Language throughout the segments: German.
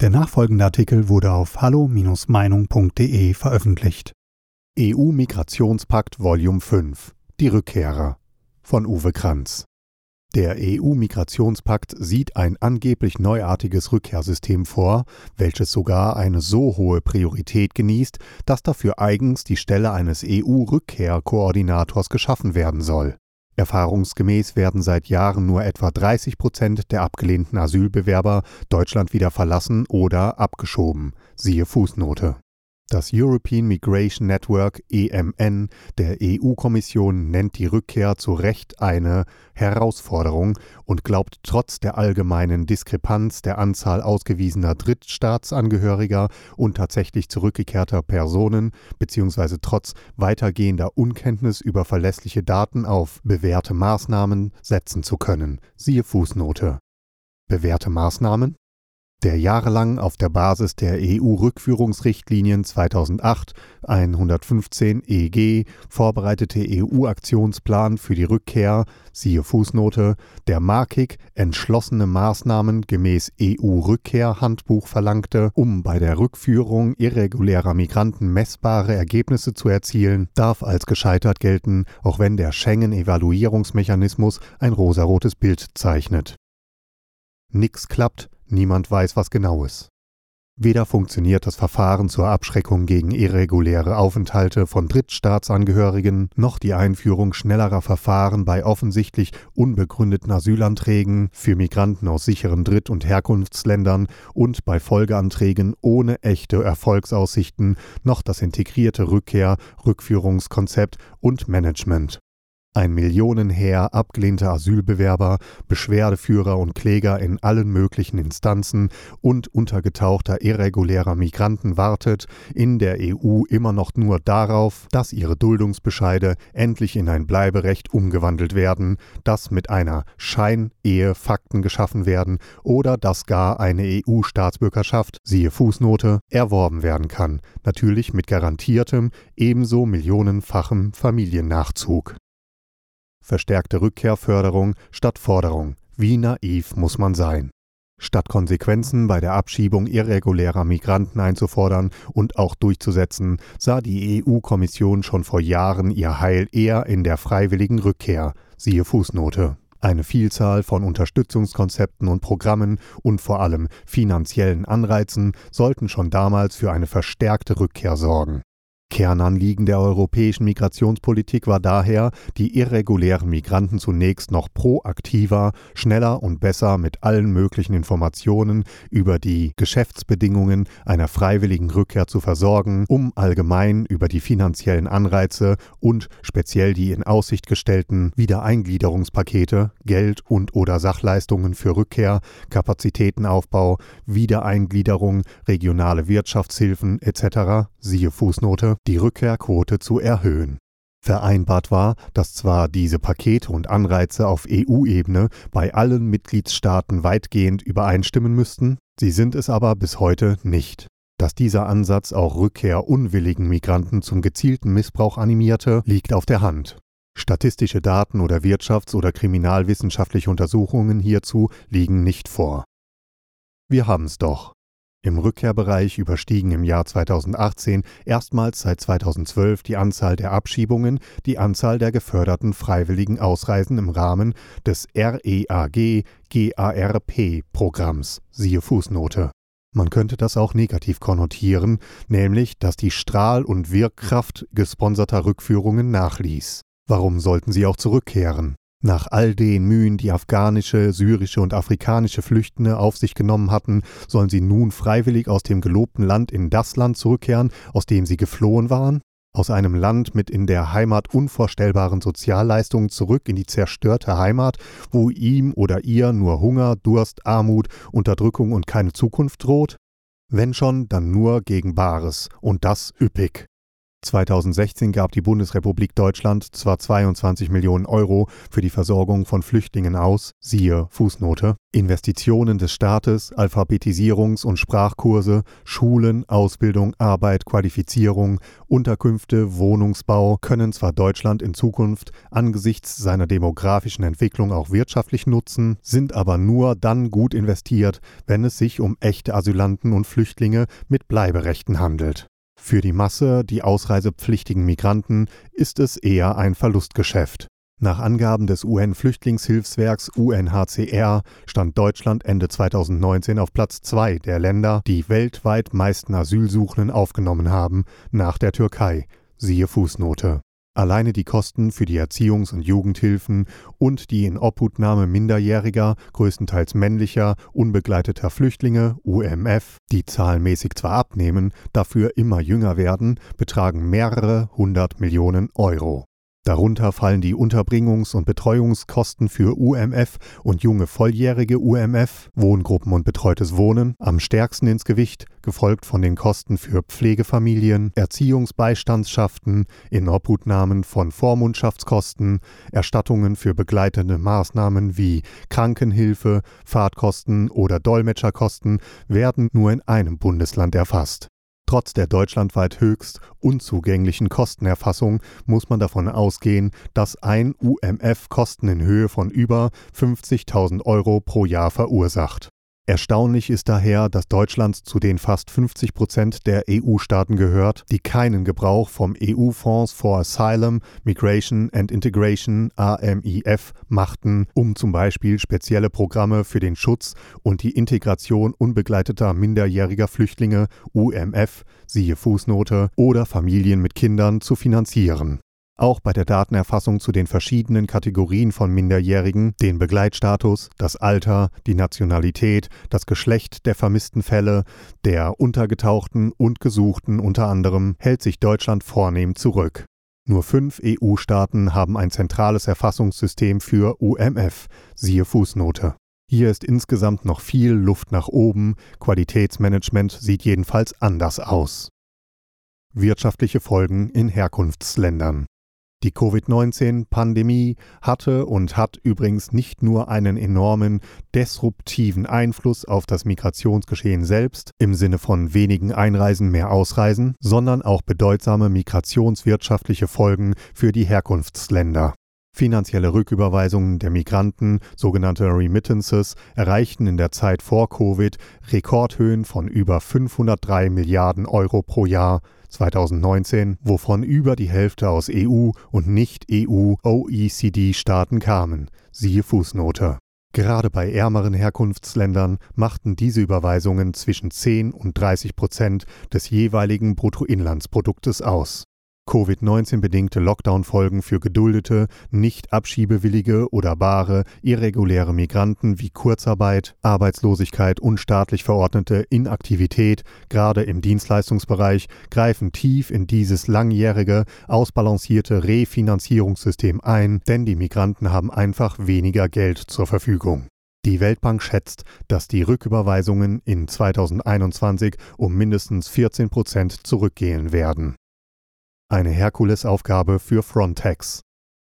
Der nachfolgende Artikel wurde auf hallo-meinung.de veröffentlicht. EU-Migrationspakt Volume 5 Die Rückkehrer von Uwe Kranz. Der EU-Migrationspakt sieht ein angeblich neuartiges Rückkehrsystem vor, welches sogar eine so hohe Priorität genießt, dass dafür eigens die Stelle eines EU-Rückkehrkoordinators geschaffen werden soll. Erfahrungsgemäß werden seit Jahren nur etwa 30 Prozent der abgelehnten Asylbewerber Deutschland wieder verlassen oder abgeschoben. Siehe Fußnote das European Migration Network EMN der EU-Kommission nennt die Rückkehr zu Recht eine Herausforderung und glaubt trotz der allgemeinen Diskrepanz der Anzahl ausgewiesener Drittstaatsangehöriger und tatsächlich zurückgekehrter Personen bzw. trotz weitergehender Unkenntnis über verlässliche Daten auf bewährte Maßnahmen setzen zu können. Siehe Fußnote. Bewährte Maßnahmen? Der jahrelang auf der Basis der EU-Rückführungsrichtlinien 2008-115 EG vorbereitete EU-Aktionsplan für die Rückkehr, siehe Fußnote, der markig entschlossene Maßnahmen gemäß EU-Rückkehrhandbuch verlangte, um bei der Rückführung irregulärer Migranten messbare Ergebnisse zu erzielen, darf als gescheitert gelten, auch wenn der Schengen-Evaluierungsmechanismus ein rosarotes Bild zeichnet. Nix klappt, Niemand weiß, was genau ist. Weder funktioniert das Verfahren zur Abschreckung gegen irreguläre Aufenthalte von Drittstaatsangehörigen, noch die Einführung schnellerer Verfahren bei offensichtlich unbegründeten Asylanträgen für Migranten aus sicheren Dritt- und Herkunftsländern und bei Folgeanträgen ohne echte Erfolgsaussichten, noch das integrierte Rückkehr-, Rückführungskonzept und Management. Ein Millionenheer abgelehnter Asylbewerber, Beschwerdeführer und Kläger in allen möglichen Instanzen und untergetauchter irregulärer Migranten wartet in der EU immer noch nur darauf, dass ihre Duldungsbescheide endlich in ein Bleiberecht umgewandelt werden, dass mit einer Scheinehe Fakten geschaffen werden oder dass gar eine EU-Staatsbürgerschaft, siehe Fußnote, erworben werden kann, natürlich mit garantiertem, ebenso millionenfachem Familiennachzug verstärkte Rückkehrförderung statt Forderung. Wie naiv muss man sein? Statt Konsequenzen bei der Abschiebung irregulärer Migranten einzufordern und auch durchzusetzen, sah die EU-Kommission schon vor Jahren ihr Heil eher in der freiwilligen Rückkehr, siehe Fußnote. Eine Vielzahl von Unterstützungskonzepten und Programmen und vor allem finanziellen Anreizen sollten schon damals für eine verstärkte Rückkehr sorgen. Kernanliegen der europäischen Migrationspolitik war daher, die irregulären Migranten zunächst noch proaktiver, schneller und besser mit allen möglichen Informationen über die Geschäftsbedingungen einer freiwilligen Rückkehr zu versorgen, um allgemein über die finanziellen Anreize und speziell die in Aussicht gestellten Wiedereingliederungspakete, Geld und oder Sachleistungen für Rückkehr, Kapazitätenaufbau, Wiedereingliederung, regionale Wirtschaftshilfen etc. siehe Fußnote die Rückkehrquote zu erhöhen. Vereinbart war, dass zwar diese Pakete und Anreize auf EU-Ebene bei allen Mitgliedstaaten weitgehend übereinstimmen müssten, sie sind es aber bis heute nicht. Dass dieser Ansatz auch rückkehrunwilligen Migranten zum gezielten Missbrauch animierte, liegt auf der Hand. Statistische Daten oder wirtschafts- oder kriminalwissenschaftliche Untersuchungen hierzu liegen nicht vor. Wir haben's doch. Im Rückkehrbereich überstiegen im Jahr 2018 erstmals seit 2012 die Anzahl der Abschiebungen die Anzahl der geförderten freiwilligen Ausreisen im Rahmen des REAG-GARP-Programms. Siehe Fußnote. Man könnte das auch negativ konnotieren, nämlich, dass die Strahl- und Wirkkraft gesponserter Rückführungen nachließ. Warum sollten sie auch zurückkehren? Nach all den Mühen, die afghanische, syrische und afrikanische Flüchtende auf sich genommen hatten, sollen sie nun freiwillig aus dem gelobten Land in das Land zurückkehren, aus dem sie geflohen waren? Aus einem Land mit in der Heimat unvorstellbaren Sozialleistungen zurück in die zerstörte Heimat, wo ihm oder ihr nur Hunger, Durst, Armut, Unterdrückung und keine Zukunft droht? Wenn schon, dann nur gegen Bares, und das üppig. 2016 gab die Bundesrepublik Deutschland zwar 22 Millionen Euro für die Versorgung von Flüchtlingen aus, siehe Fußnote, Investitionen des Staates, Alphabetisierungs- und Sprachkurse, Schulen, Ausbildung, Arbeit, Qualifizierung, Unterkünfte, Wohnungsbau können zwar Deutschland in Zukunft angesichts seiner demografischen Entwicklung auch wirtschaftlich nutzen, sind aber nur dann gut investiert, wenn es sich um echte Asylanten und Flüchtlinge mit Bleiberechten handelt. Für die Masse, die ausreisepflichtigen Migranten, ist es eher ein Verlustgeschäft. Nach Angaben des UN-Flüchtlingshilfswerks UNHCR stand Deutschland Ende 2019 auf Platz zwei der Länder, die weltweit meisten Asylsuchenden aufgenommen haben, nach der Türkei. Siehe Fußnote. Alleine die Kosten für die Erziehungs- und Jugendhilfen und die Inobhutnahme minderjähriger, größtenteils männlicher, unbegleiteter Flüchtlinge, UMF, die zahlenmäßig zwar abnehmen, dafür immer jünger werden, betragen mehrere hundert Millionen Euro. Darunter fallen die Unterbringungs- und Betreuungskosten für UMF und junge volljährige UMF, Wohngruppen und betreutes Wohnen, am stärksten ins Gewicht, gefolgt von den Kosten für Pflegefamilien, Erziehungsbeistandschaften, Inobhutnahmen von Vormundschaftskosten, Erstattungen für begleitende Maßnahmen wie Krankenhilfe, Fahrtkosten oder Dolmetscherkosten werden nur in einem Bundesland erfasst. Trotz der deutschlandweit höchst unzugänglichen Kostenerfassung muss man davon ausgehen, dass ein UMF Kosten in Höhe von über 50.000 Euro pro Jahr verursacht. Erstaunlich ist daher, dass Deutschland zu den fast 50 Prozent der EU-Staaten gehört, die keinen Gebrauch vom EU-Fonds for Asylum, Migration and Integration AMIF machten, um zum Beispiel spezielle Programme für den Schutz und die Integration unbegleiteter minderjähriger Flüchtlinge UMF, siehe Fußnote, oder Familien mit Kindern zu finanzieren. Auch bei der Datenerfassung zu den verschiedenen Kategorien von Minderjährigen, den Begleitstatus, das Alter, die Nationalität, das Geschlecht der vermissten Fälle, der Untergetauchten und Gesuchten unter anderem, hält sich Deutschland vornehm zurück. Nur fünf EU-Staaten haben ein zentrales Erfassungssystem für UMF, siehe Fußnote. Hier ist insgesamt noch viel Luft nach oben, Qualitätsmanagement sieht jedenfalls anders aus. Wirtschaftliche Folgen in Herkunftsländern die Covid-19-Pandemie hatte und hat übrigens nicht nur einen enormen disruptiven Einfluss auf das Migrationsgeschehen selbst im Sinne von wenigen Einreisen mehr Ausreisen, sondern auch bedeutsame migrationswirtschaftliche Folgen für die Herkunftsländer. Finanzielle Rücküberweisungen der Migranten, sogenannte Remittances, erreichten in der Zeit vor Covid Rekordhöhen von über 503 Milliarden Euro pro Jahr, 2019, wovon über die Hälfte aus EU- und Nicht-EU-OECD-Staaten kamen. Siehe Fußnote. Gerade bei ärmeren Herkunftsländern machten diese Überweisungen zwischen 10 und 30 Prozent des jeweiligen Bruttoinlandsproduktes aus. Covid-19-bedingte Lockdown-Folgen für geduldete, nicht abschiebewillige oder bare, irreguläre Migranten wie Kurzarbeit, Arbeitslosigkeit und staatlich verordnete Inaktivität, gerade im Dienstleistungsbereich, greifen tief in dieses langjährige, ausbalancierte Refinanzierungssystem ein, denn die Migranten haben einfach weniger Geld zur Verfügung. Die Weltbank schätzt, dass die Rücküberweisungen in 2021 um mindestens 14 Prozent zurückgehen werden eine Herkulesaufgabe für Frontex.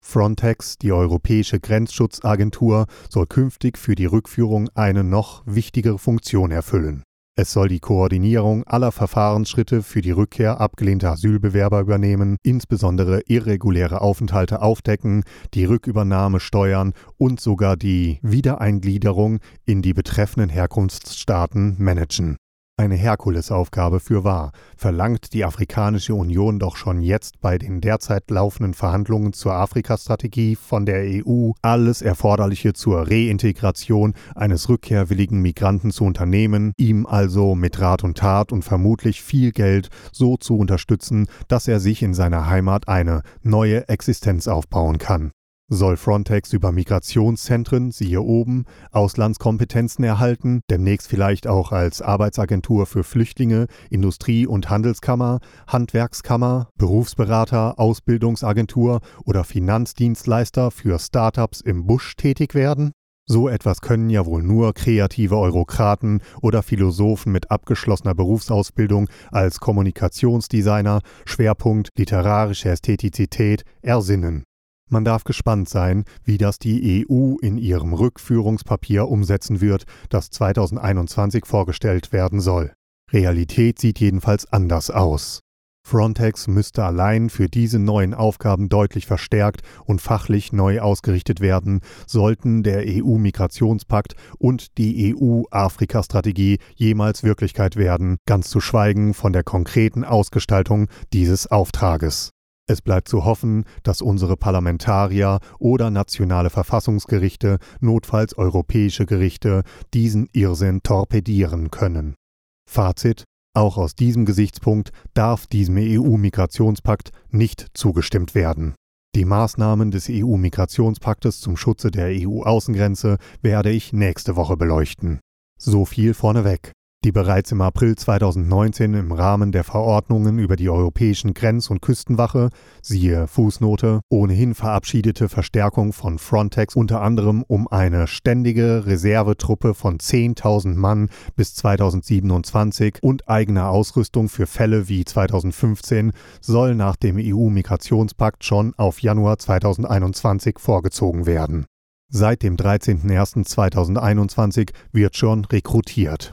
Frontex, die europäische Grenzschutzagentur, soll künftig für die Rückführung eine noch wichtigere Funktion erfüllen. Es soll die Koordinierung aller Verfahrensschritte für die Rückkehr abgelehnter Asylbewerber übernehmen, insbesondere irreguläre Aufenthalte aufdecken, die Rückübernahme steuern und sogar die Wiedereingliederung in die betreffenden Herkunftsstaaten managen eine Herkulesaufgabe für wahr, verlangt die Afrikanische Union doch schon jetzt bei den derzeit laufenden Verhandlungen zur Afrikastrategie von der EU alles Erforderliche zur Reintegration eines rückkehrwilligen Migranten zu unternehmen, ihm also mit Rat und Tat und vermutlich viel Geld so zu unterstützen, dass er sich in seiner Heimat eine neue Existenz aufbauen kann soll Frontex über Migrationszentren, siehe oben, Auslandskompetenzen erhalten, demnächst vielleicht auch als Arbeitsagentur für Flüchtlinge, Industrie- und Handelskammer, Handwerkskammer, Berufsberater, Ausbildungsagentur oder Finanzdienstleister für Startups im Busch tätig werden? So etwas können ja wohl nur kreative Eurokraten oder Philosophen mit abgeschlossener Berufsausbildung als Kommunikationsdesigner, Schwerpunkt literarische Ästhetizität, ersinnen. Man darf gespannt sein, wie das die EU in ihrem Rückführungspapier umsetzen wird, das 2021 vorgestellt werden soll. Realität sieht jedenfalls anders aus. Frontex müsste allein für diese neuen Aufgaben deutlich verstärkt und fachlich neu ausgerichtet werden, sollten der EU-Migrationspakt und die EU-Afrika-Strategie jemals Wirklichkeit werden, ganz zu schweigen von der konkreten Ausgestaltung dieses Auftrages. Es bleibt zu hoffen, dass unsere Parlamentarier oder nationale Verfassungsgerichte, notfalls europäische Gerichte, diesen Irrsinn torpedieren können. Fazit auch aus diesem Gesichtspunkt darf diesem EU-Migrationspakt nicht zugestimmt werden. Die Maßnahmen des EU-Migrationspaktes zum Schutze der EU-Außengrenze werde ich nächste Woche beleuchten. So viel vorneweg. Die bereits im April 2019 im Rahmen der Verordnungen über die europäischen Grenz- und Küstenwache, siehe Fußnote, ohnehin verabschiedete Verstärkung von Frontex unter anderem um eine ständige Reservetruppe von 10.000 Mann bis 2027 und eigene Ausrüstung für Fälle wie 2015 soll nach dem EU-Migrationspakt schon auf Januar 2021 vorgezogen werden. Seit dem 13.01.2021 wird schon rekrutiert.